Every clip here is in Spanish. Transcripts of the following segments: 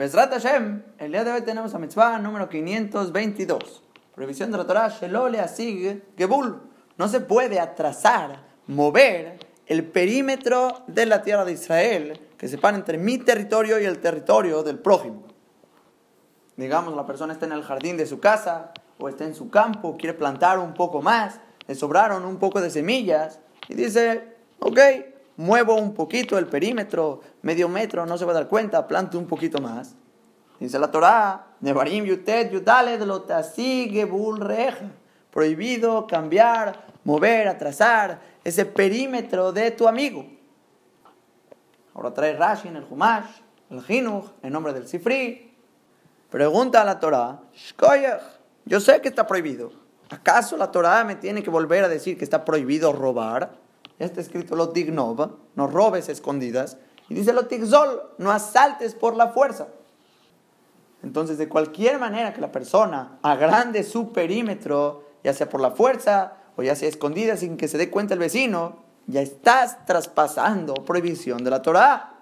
Besrat Hashem, el día de hoy tenemos a mitzvah número 522. Prohibición de la Torah, Shelole Asig Gebul. No se puede atrasar, mover el perímetro de la tierra de Israel que separa entre mi territorio y el territorio del prójimo. Digamos, la persona está en el jardín de su casa o está en su campo, quiere plantar un poco más, le sobraron un poco de semillas y dice, ok, muevo un poquito el perímetro, medio metro, no se va a dar cuenta, planto un poquito más. Dice la Torah, Nevarim Yutet Yudale sigue Reja. Prohibido cambiar, mover, atrasar ese perímetro de tu amigo. Ahora trae Rashi en el Humash, el Hinuch, en nombre del Sifri. Pregunta a la Torah, yo sé que está prohibido. ¿Acaso la Torah me tiene que volver a decir que está prohibido robar? Está escrito lo dignova, no robes escondidas. Y dice lo tigzol, no asaltes por la fuerza. Entonces, de cualquier manera que la persona agrande su perímetro, ya sea por la fuerza o ya sea escondida sin que se dé cuenta el vecino, ya estás traspasando prohibición de la Torah.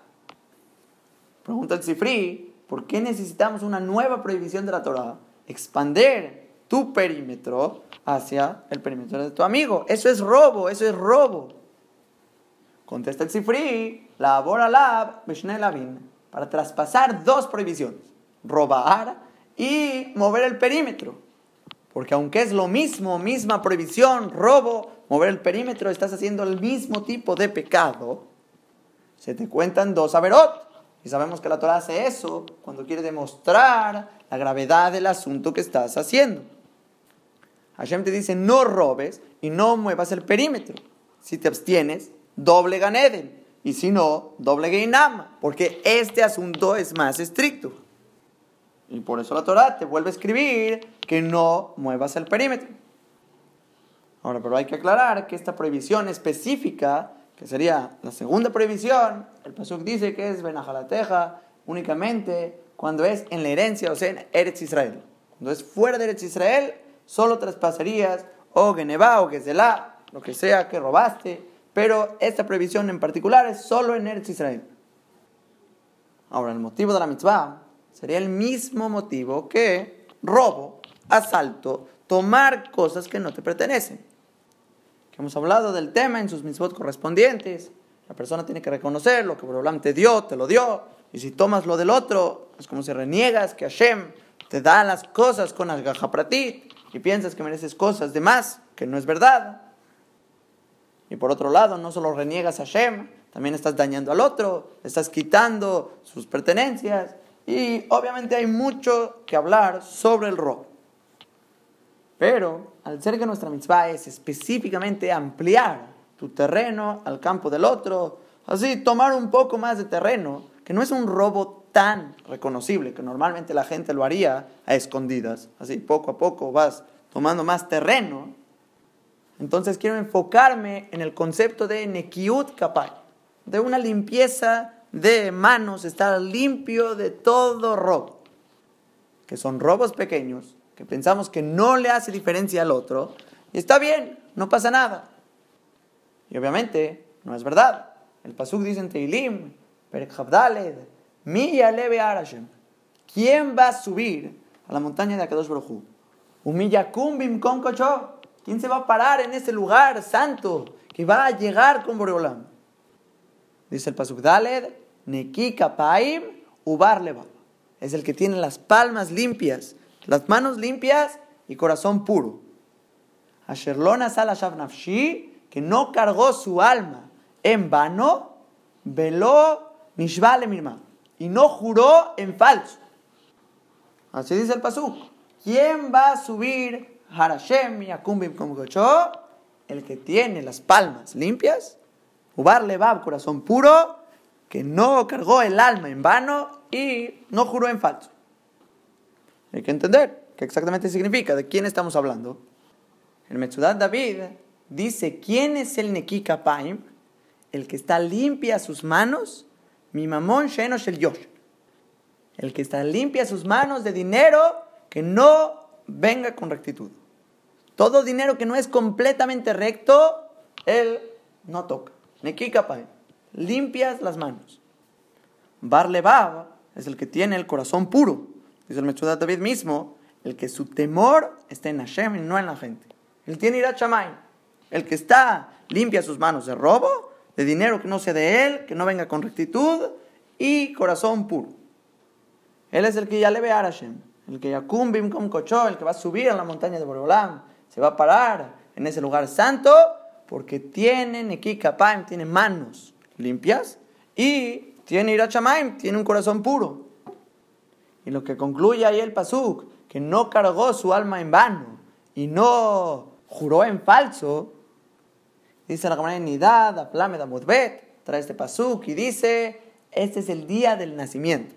Pregunta el Sifri, ¿por qué necesitamos una nueva prohibición de la Torah? Expander tu perímetro hacia el perímetro de tu amigo. Eso es robo, eso es robo. Contesta el Sifri, la Lab, para traspasar dos prohibiciones: robar y mover el perímetro. Porque aunque es lo mismo, misma prohibición, robo, mover el perímetro, estás haciendo el mismo tipo de pecado, se te cuentan dos averot. Y sabemos que la Torah hace eso cuando quiere demostrar la gravedad del asunto que estás haciendo. Hashem te dice, no robes y no muevas el perímetro. Si te abstienes, doble Ganeden. Y si no, doble Geinama. Porque este asunto es más estricto. Y por eso la Torah te vuelve a escribir que no muevas el perímetro. Ahora, pero hay que aclarar que esta prohibición específica, que sería la segunda prohibición, el Pasuk dice que es Benajalateja únicamente cuando es en la herencia, o sea, en Eretz Israel. Cuando es fuera de Eretz Israel, solo traspasarías o Geneva o Gezelá, lo que sea que robaste, pero esta prohibición en particular es solo en Eretz Israel. Ahora, el motivo de la mitzvah sería el mismo motivo que robo, asalto, tomar cosas que no te pertenecen. Que hemos hablado del tema en sus mitzvot correspondientes. La persona tiene que reconocer lo que Borolam te dio, te lo dio. Y si tomas lo del otro, es como si reniegas que Hashem te da las cosas con algaja para ti y piensas que mereces cosas de más, que no es verdad. Y por otro lado, no solo reniegas a Hashem, también estás dañando al otro, estás quitando sus pertenencias. Y obviamente hay mucho que hablar sobre el robo. Pero al ser que nuestra mitzvah es específicamente ampliar tu terreno al campo del otro, así tomar un poco más de terreno, que no es un robo tan reconocible, que normalmente la gente lo haría a escondidas, así poco a poco vas tomando más terreno, entonces quiero enfocarme en el concepto de Nekiut Kapai, de una limpieza de manos, estar limpio de todo robo, que son robos pequeños, que pensamos que no le hace diferencia al otro, y está bien, no pasa nada. Y obviamente no es verdad. El Pasuk dice en Teilim, ¿Quién va a subir a la montaña de Akadosh Baruj Hu? con ¿Quién se va a parar en ese lugar santo que va a llegar con Boreolam? Dice el Pasuk Daled, Neki Kapaim Ubar Es el que tiene las palmas limpias, las manos limpias y corazón puro. Asherlona Salashav Nafshi, que no cargó su alma en vano, veló Nishvale Mirma, y no juró en falso. Así dice el Pasuk. ¿Quién va a subir Harashem Yakumbim el que tiene las palmas limpias, Ubar Levab, corazón puro, que no cargó el alma en vano y no juró en falso. Hay que entender qué exactamente significa, de quién estamos hablando. El Metzudat David dice, ¿quién es el Nekika Paim? El que está limpia sus manos, mi mamón Shenosh el Yosh. El que está limpia sus manos de dinero que no venga con rectitud. Todo dinero que no es completamente recto, él no toca. Nekika Limpias las manos. Barlebab es el que tiene el corazón puro. Dice el Mechudat David mismo, el que su temor está en Hashem y no en la gente. Él tiene ira chamay. El que está limpia sus manos de robo, de dinero que no sea de él, que no venga con rectitud y corazón puro. Él es el que ya le ve a Hashem, el que yakumbim con cochó, el que va a subir a la montaña de Boreolam, se va a parar en ese lugar santo porque tiene Neki tiene manos limpias y tiene Irachamaim, tiene un corazón puro. Y lo que concluye ahí el Pasuk, que no cargó su alma en vano y no juró en falso, dice la Gemara Nidad, Aplame Mudbet, trae este Pasuk y dice, este es el día del nacimiento.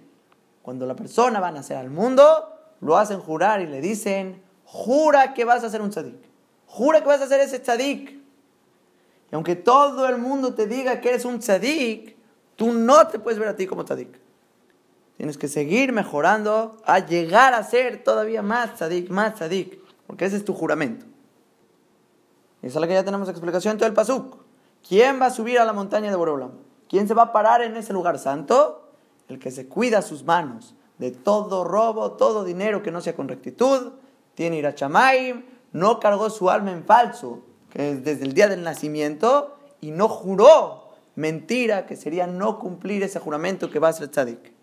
Cuando la persona va a nacer al mundo, lo hacen jurar y le dicen, jura que vas a ser un tzadik. Jura que vas a ser ese tzadik. Y aunque todo el mundo te diga que eres un tzadik, tú no te puedes ver a ti como tzadik. Tienes que seguir mejorando a llegar a ser todavía más tzadik, más tzadik. Porque ese es tu juramento. Y es la que ya tenemos explicación todo el pasuk. ¿Quién va a subir a la montaña de Boreolam? ¿Quién se va a parar en ese lugar santo? El que se cuida sus manos de todo robo, todo dinero que no sea con rectitud, tiene irachamaim, no cargó su alma en falso, que es desde el día del nacimiento, y no juró mentira, que sería no cumplir ese juramento que va a ser tzadik.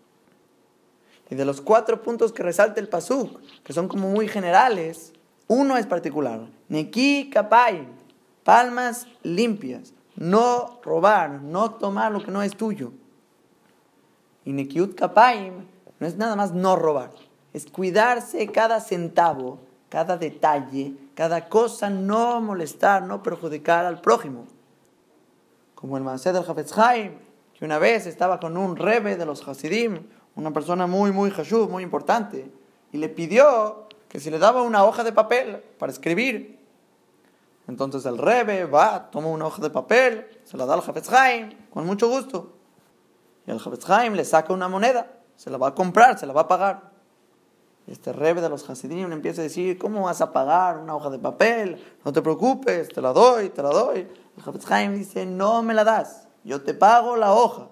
Y de los cuatro puntos que resalta el pasuk, que son como muy generales, uno es particular. Neki kapai, palmas limpias, no robar, no tomar lo que no es tuyo. Y Nekiut kapaim no es nada más no robar, es cuidarse cada centavo, cada detalle, cada cosa, no molestar, no perjudicar al prójimo. Como el Maaseh del Hafetz que una vez estaba con un rebe de los Hasidim, una persona muy, muy hashub, muy importante, y le pidió que si le daba una hoja de papel para escribir. Entonces el rebe va, toma una hoja de papel, se la da al Hafetz con mucho gusto. Y el Hafetz le saca una moneda, se la va a comprar, se la va a pagar este rebe de los Hasidim empieza a decir, ¿cómo vas a pagar una hoja de papel? No te preocupes, te la doy, te la doy. El Haim dice, no me la das, yo te pago la hoja.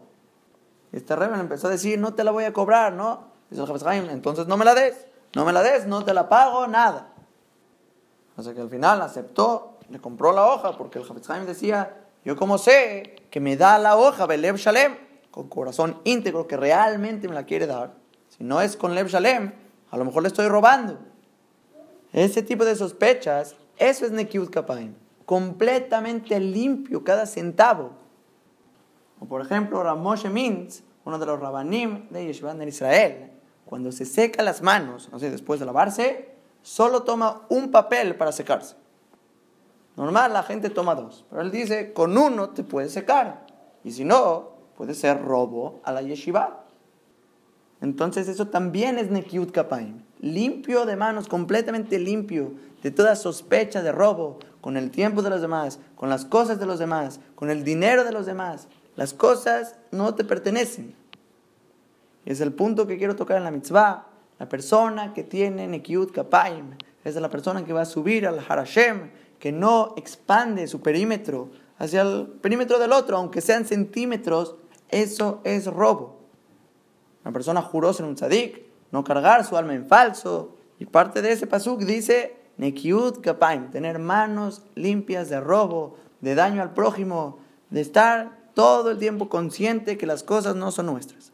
Este rebe le empezó a decir, no te la voy a cobrar, ¿no? Dice el Haim, entonces no me la des, no me la des, no te la pago, nada. Así que al final aceptó, le compró la hoja, porque el Haim decía, yo como sé que me da la hoja, Belev Shalem, con corazón íntegro, que realmente me la quiere dar. Si no es con Lev Shalem, a lo mejor le estoy robando. Ese tipo de sospechas, eso es Nekiut Kapaim. Completamente limpio cada centavo. O por ejemplo, Ramoshe Mintz, uno de los rabanim de Yeshivan en Israel, cuando se seca las manos, no sé, después de lavarse, solo toma un papel para secarse. Normal, la gente toma dos, pero él dice, con uno te puedes secar. Y si no, puede ser robo a la yeshiva. Entonces eso también es Nekiut Kapaim. Limpio de manos, completamente limpio de toda sospecha de robo, con el tiempo de los demás, con las cosas de los demás, con el dinero de los demás. Las cosas no te pertenecen. Es el punto que quiero tocar en la mitzvah. La persona que tiene Nekiut Kapaim es la persona que va a subir al Harashem, que no expande su perímetro hacia el perímetro del otro, aunque sean centímetros, eso es robo. Una persona juró ser un tzadik, no cargar su alma en falso. Y parte de ese pasuk dice, Nekiut kapaim, tener manos limpias de robo, de daño al prójimo, de estar todo el tiempo consciente que las cosas no son nuestras.